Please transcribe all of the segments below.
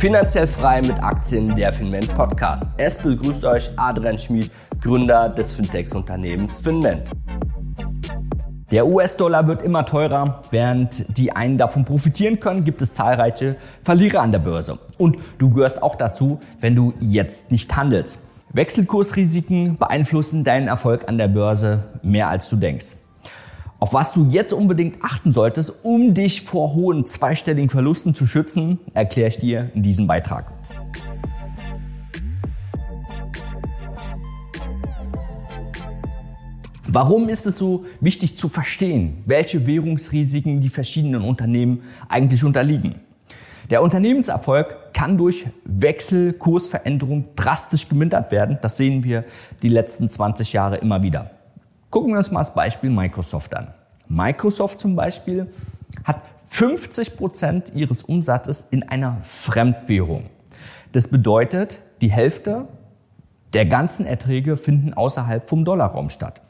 Finanziell frei mit Aktien, der Finment Podcast. Es begrüßt euch Adrian Schmid, Gründer des Fintechs-Unternehmens Finment. Der US-Dollar wird immer teurer. Während die einen davon profitieren können, gibt es zahlreiche Verlierer an der Börse. Und du gehörst auch dazu, wenn du jetzt nicht handelst. Wechselkursrisiken beeinflussen deinen Erfolg an der Börse mehr als du denkst. Auf was du jetzt unbedingt achten solltest, um dich vor hohen zweistelligen Verlusten zu schützen, erkläre ich dir in diesem Beitrag. Warum ist es so wichtig zu verstehen, welche Währungsrisiken die verschiedenen Unternehmen eigentlich unterliegen? Der Unternehmenserfolg kann durch Wechselkursveränderung drastisch gemindert werden. Das sehen wir die letzten 20 Jahre immer wieder. Gucken wir uns mal das Beispiel Microsoft an. Microsoft zum Beispiel hat 50 Prozent ihres Umsatzes in einer Fremdwährung. Das bedeutet, die Hälfte der ganzen Erträge finden außerhalb vom Dollarraum statt.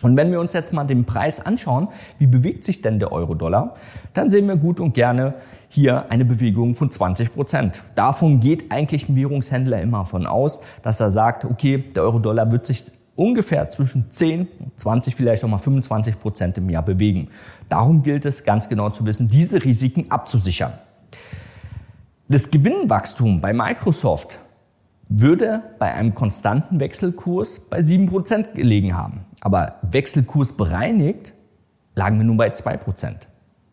Und wenn wir uns jetzt mal den Preis anschauen, wie bewegt sich denn der Euro-Dollar, dann sehen wir gut und gerne hier eine Bewegung von 20 Prozent. Davon geht eigentlich ein Währungshändler immer von aus, dass er sagt, okay, der Euro-Dollar wird sich ungefähr zwischen 10, 20, vielleicht auch mal 25 Prozent im Jahr bewegen. Darum gilt es ganz genau zu wissen, diese Risiken abzusichern. Das Gewinnwachstum bei Microsoft würde bei einem konstanten Wechselkurs bei 7% gelegen haben. Aber Wechselkurs bereinigt lagen wir nun bei 2%.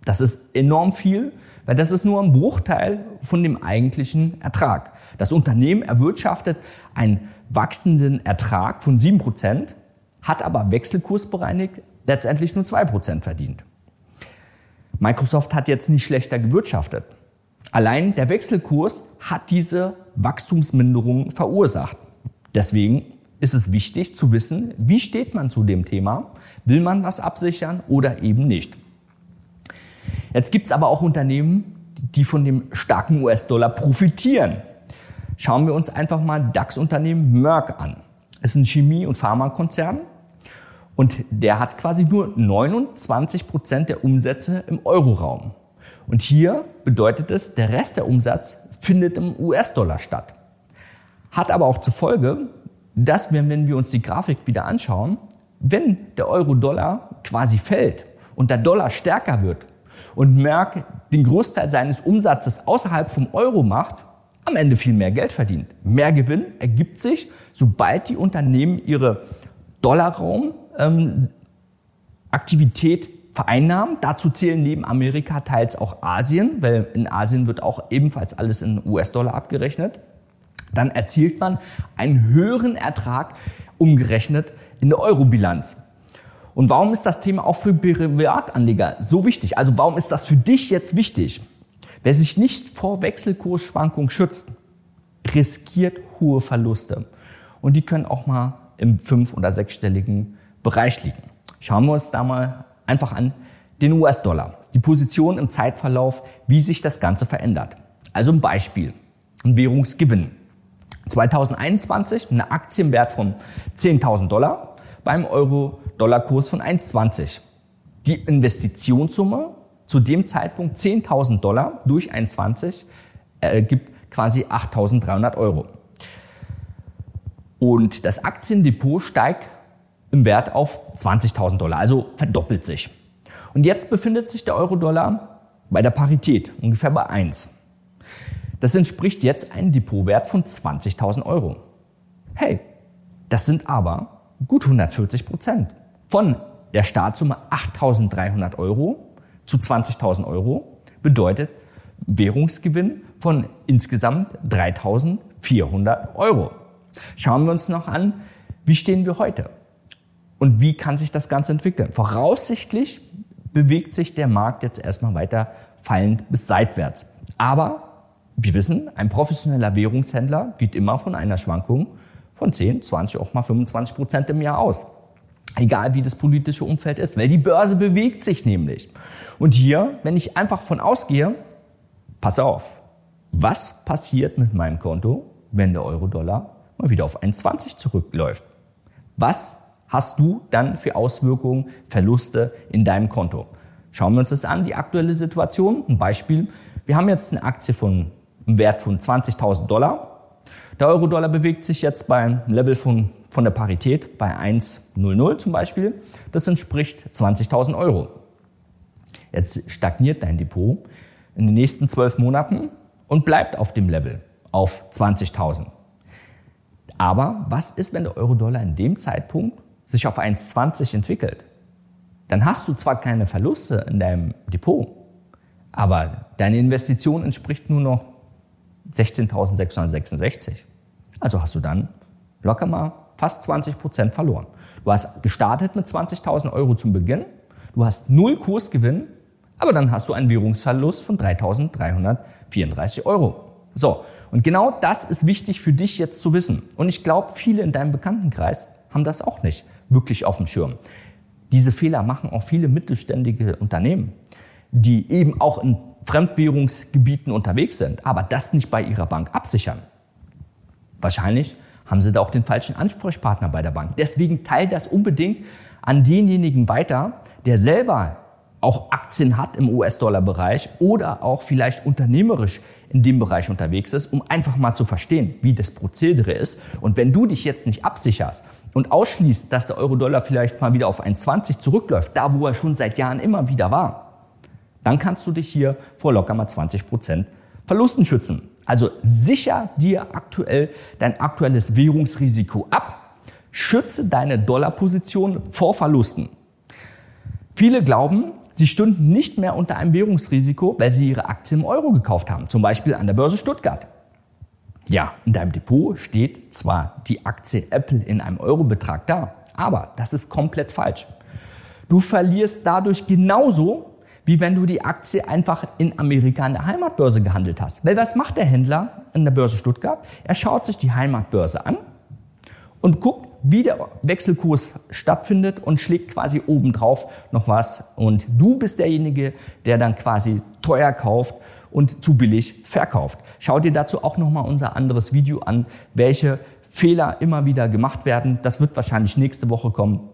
Das ist enorm viel, weil das ist nur ein Bruchteil von dem eigentlichen Ertrag. Das Unternehmen erwirtschaftet einen wachsenden Ertrag von 7%, hat aber wechselkursbereinigt letztendlich nur 2% verdient. Microsoft hat jetzt nicht schlechter gewirtschaftet. Allein der Wechselkurs hat diese Wachstumsminderung verursacht. Deswegen ist es wichtig zu wissen, wie steht man zu dem Thema? Will man was absichern oder eben nicht? Jetzt gibt es aber auch Unternehmen, die von dem starken US-Dollar profitieren. Schauen wir uns einfach mal DAX-Unternehmen Merck an. Es ist ein Chemie- und Pharmakonzern und der hat quasi nur 29 Prozent der Umsätze im Euroraum. Und hier bedeutet es, der Rest der Umsatz findet im US-Dollar statt. Hat aber auch zur Folge, dass wir, wenn wir uns die Grafik wieder anschauen, wenn der Euro-Dollar quasi fällt und der Dollar stärker wird und Merck den Großteil seines Umsatzes außerhalb vom Euro macht, am Ende viel mehr Geld verdient. Mehr Gewinn ergibt sich, sobald die Unternehmen ihre Dollarraum ähm, vereinnahmen. Dazu zählen neben Amerika teils auch Asien, weil in Asien wird auch ebenfalls alles in US-Dollar abgerechnet. Dann erzielt man einen höheren Ertrag umgerechnet in der Euro-Bilanz. Und warum ist das Thema auch für Privatanleger so wichtig? Also warum ist das für dich jetzt wichtig? Wer sich nicht vor Wechselkursschwankungen schützt, riskiert hohe Verluste. Und die können auch mal im fünf- oder sechsstelligen Bereich liegen. Schauen wir uns da mal einfach an den US-Dollar. Die Position im Zeitverlauf, wie sich das Ganze verändert. Also ein Beispiel. Ein Währungsgewinn. 2021 eine Aktienwert von 10.000 Dollar beim Euro-Dollar-Kurs von 1,20. Die Investitionssumme zu dem Zeitpunkt 10.000 Dollar durch 1,20 ergibt quasi 8.300 Euro. Und das Aktiendepot steigt im Wert auf 20.000 Dollar, also verdoppelt sich. Und jetzt befindet sich der Euro-Dollar bei der Parität, ungefähr bei 1. Das entspricht jetzt einem Depotwert von 20.000 Euro. Hey, das sind aber gut 140 Prozent. Von der Startsumme 8.300 Euro zu 20.000 Euro bedeutet Währungsgewinn von insgesamt 3.400 Euro. Schauen wir uns noch an, wie stehen wir heute? Und wie kann sich das Ganze entwickeln? Voraussichtlich bewegt sich der Markt jetzt erstmal weiter fallend bis seitwärts. Aber wir wissen, ein professioneller Währungshändler geht immer von einer Schwankung von 10, 20, auch mal 25 Prozent im Jahr aus. Egal wie das politische Umfeld ist, weil die Börse bewegt sich nämlich. Und hier, wenn ich einfach von ausgehe, pass auf, was passiert mit meinem Konto, wenn der Euro-Dollar mal wieder auf 1,20 zurückläuft? Was hast du dann für Auswirkungen, Verluste in deinem Konto? Schauen wir uns das an, die aktuelle Situation. Ein Beispiel. Wir haben jetzt eine Aktie von einen Wert von 20.000 Dollar. Der Euro-Dollar bewegt sich jetzt beim Level von, von der Parität bei 1,00 zum Beispiel. Das entspricht 20.000 Euro. Jetzt stagniert dein Depot in den nächsten zwölf Monaten und bleibt auf dem Level auf 20.000. Aber was ist, wenn der Euro-Dollar in dem Zeitpunkt sich auf 1,20 entwickelt? Dann hast du zwar keine Verluste in deinem Depot, aber deine Investition entspricht nur noch 16.666. Also hast du dann locker mal fast 20 Prozent verloren. Du hast gestartet mit 20.000 Euro zum Beginn, du hast null Kursgewinn, aber dann hast du einen Währungsverlust von 3.334 Euro. So, und genau das ist wichtig für dich jetzt zu wissen. Und ich glaube, viele in deinem Bekanntenkreis haben das auch nicht wirklich auf dem Schirm. Diese Fehler machen auch viele mittelständige Unternehmen, die eben auch in Fremdwährungsgebieten unterwegs sind, aber das nicht bei ihrer Bank absichern. Wahrscheinlich haben sie da auch den falschen Ansprechpartner bei der Bank. Deswegen teilt das unbedingt an denjenigen weiter, der selber auch Aktien hat im US-Dollar-Bereich oder auch vielleicht unternehmerisch in dem Bereich unterwegs ist, um einfach mal zu verstehen, wie das Prozedere ist. Und wenn du dich jetzt nicht absicherst und ausschließt, dass der Euro-Dollar vielleicht mal wieder auf 1,20 zurückläuft, da wo er schon seit Jahren immer wieder war, dann kannst du dich hier vor locker mal 20 Prozent Verlusten schützen. Also sicher dir aktuell dein aktuelles Währungsrisiko ab, schütze deine Dollarposition vor Verlusten. Viele glauben, Sie stünden nicht mehr unter einem Währungsrisiko, weil sie ihre Aktien im Euro gekauft haben, zum Beispiel an der Börse Stuttgart. Ja, in deinem Depot steht zwar die Aktie Apple in einem Eurobetrag da, aber das ist komplett falsch. Du verlierst dadurch genauso, wie wenn du die Aktie einfach in Amerika an der Heimatbörse gehandelt hast. Weil was macht der Händler an der Börse Stuttgart? Er schaut sich die Heimatbörse an und guckt, wie der Wechselkurs stattfindet und schlägt quasi obendrauf noch was. Und du bist derjenige, der dann quasi teuer kauft und zu billig verkauft. Schau dir dazu auch nochmal unser anderes Video an, welche Fehler immer wieder gemacht werden. Das wird wahrscheinlich nächste Woche kommen.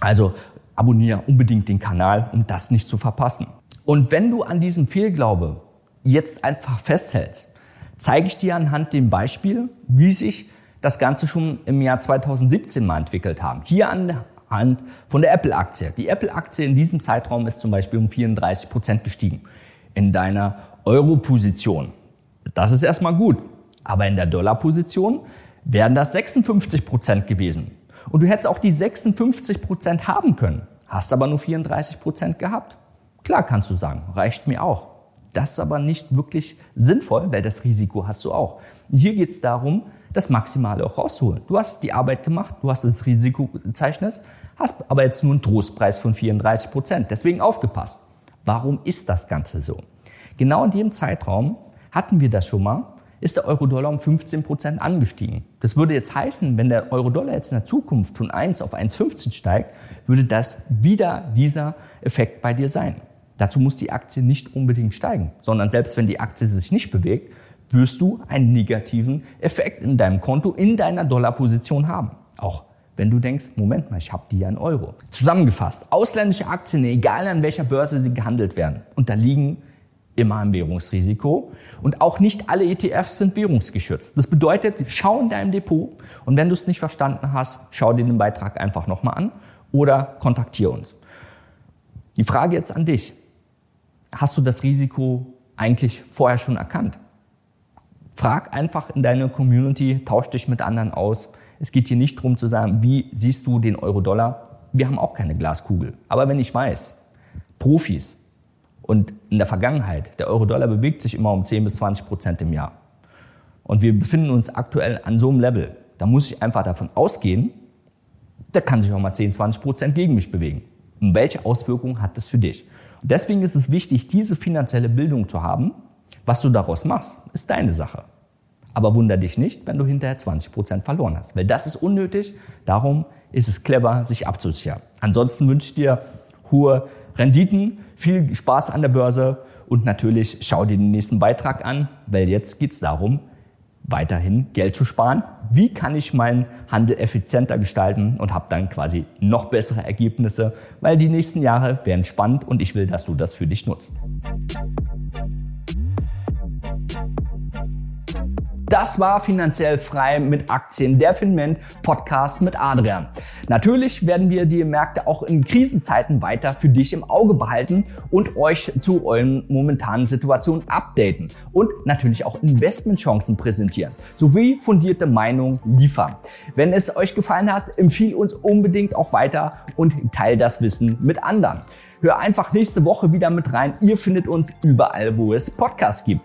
Also abonniere unbedingt den Kanal, um das nicht zu verpassen. Und wenn du an diesem Fehlglaube jetzt einfach festhältst, zeige ich dir anhand dem Beispiel, wie sich das Ganze schon im Jahr 2017 mal entwickelt haben. Hier an der Hand von der Apple-Aktie. Die Apple-Aktie in diesem Zeitraum ist zum Beispiel um 34 Prozent gestiegen. In deiner Euro-Position. Das ist erstmal gut. Aber in der Dollar-Position wären das 56 Prozent gewesen. Und du hättest auch die 56 Prozent haben können, hast aber nur 34 Prozent gehabt. Klar kannst du sagen, reicht mir auch. Das ist aber nicht wirklich sinnvoll, weil das Risiko hast du auch. Hier geht es darum, das Maximale auch rauszuholen. Du hast die Arbeit gemacht, du hast das Risiko gezeichnet, hast aber jetzt nur einen Trostpreis von 34 Prozent. Deswegen aufgepasst. Warum ist das Ganze so? Genau in dem Zeitraum hatten wir das schon mal, ist der Euro-Dollar um 15 Prozent angestiegen. Das würde jetzt heißen, wenn der Euro-Dollar jetzt in der Zukunft von 1 auf 1,15 steigt, würde das wieder dieser Effekt bei dir sein. Dazu muss die Aktie nicht unbedingt steigen, sondern selbst wenn die Aktie sich nicht bewegt, wirst du einen negativen Effekt in deinem Konto, in deiner Dollarposition haben. Auch wenn du denkst, Moment mal, ich habe die ja in Euro. Zusammengefasst, ausländische Aktien, egal an welcher Börse sie gehandelt werden, unterliegen immer einem Währungsrisiko. Und auch nicht alle ETFs sind währungsgeschützt. Das bedeutet, schau in deinem Depot und wenn du es nicht verstanden hast, schau dir den Beitrag einfach nochmal an oder kontaktiere uns. Die Frage jetzt an dich. Hast du das Risiko eigentlich vorher schon erkannt? Frag einfach in deiner Community, tausch dich mit anderen aus. Es geht hier nicht darum zu sagen, wie siehst du den Euro-Dollar? Wir haben auch keine Glaskugel. Aber wenn ich weiß, Profis und in der Vergangenheit, der Euro-Dollar bewegt sich immer um 10 bis 20 Prozent im Jahr. Und wir befinden uns aktuell an so einem Level. Da muss ich einfach davon ausgehen, da kann sich auch mal 10, 20 Prozent gegen mich bewegen. Und welche Auswirkungen hat das für dich? Und deswegen ist es wichtig, diese finanzielle Bildung zu haben, was du daraus machst, ist deine Sache. Aber wunder dich nicht, wenn du hinterher 20 Prozent verloren hast, weil das ist unnötig. Darum ist es clever, sich abzusichern. Ansonsten wünsche ich dir hohe Renditen, viel Spaß an der Börse und natürlich schau dir den nächsten Beitrag an, weil jetzt geht es darum, weiterhin Geld zu sparen. Wie kann ich meinen Handel effizienter gestalten und habe dann quasi noch bessere Ergebnisse, weil die nächsten Jahre werden spannend und ich will, dass du das für dich nutzt. Das war finanziell frei mit Aktien, der Finment Podcast mit Adrian. Natürlich werden wir die Märkte auch in Krisenzeiten weiter für dich im Auge behalten und euch zu euren momentanen Situationen updaten und natürlich auch Investmentchancen präsentieren sowie fundierte Meinungen liefern. Wenn es euch gefallen hat, empfiehl uns unbedingt auch weiter und teil das Wissen mit anderen. Hör einfach nächste Woche wieder mit rein. Ihr findet uns überall, wo es Podcasts gibt.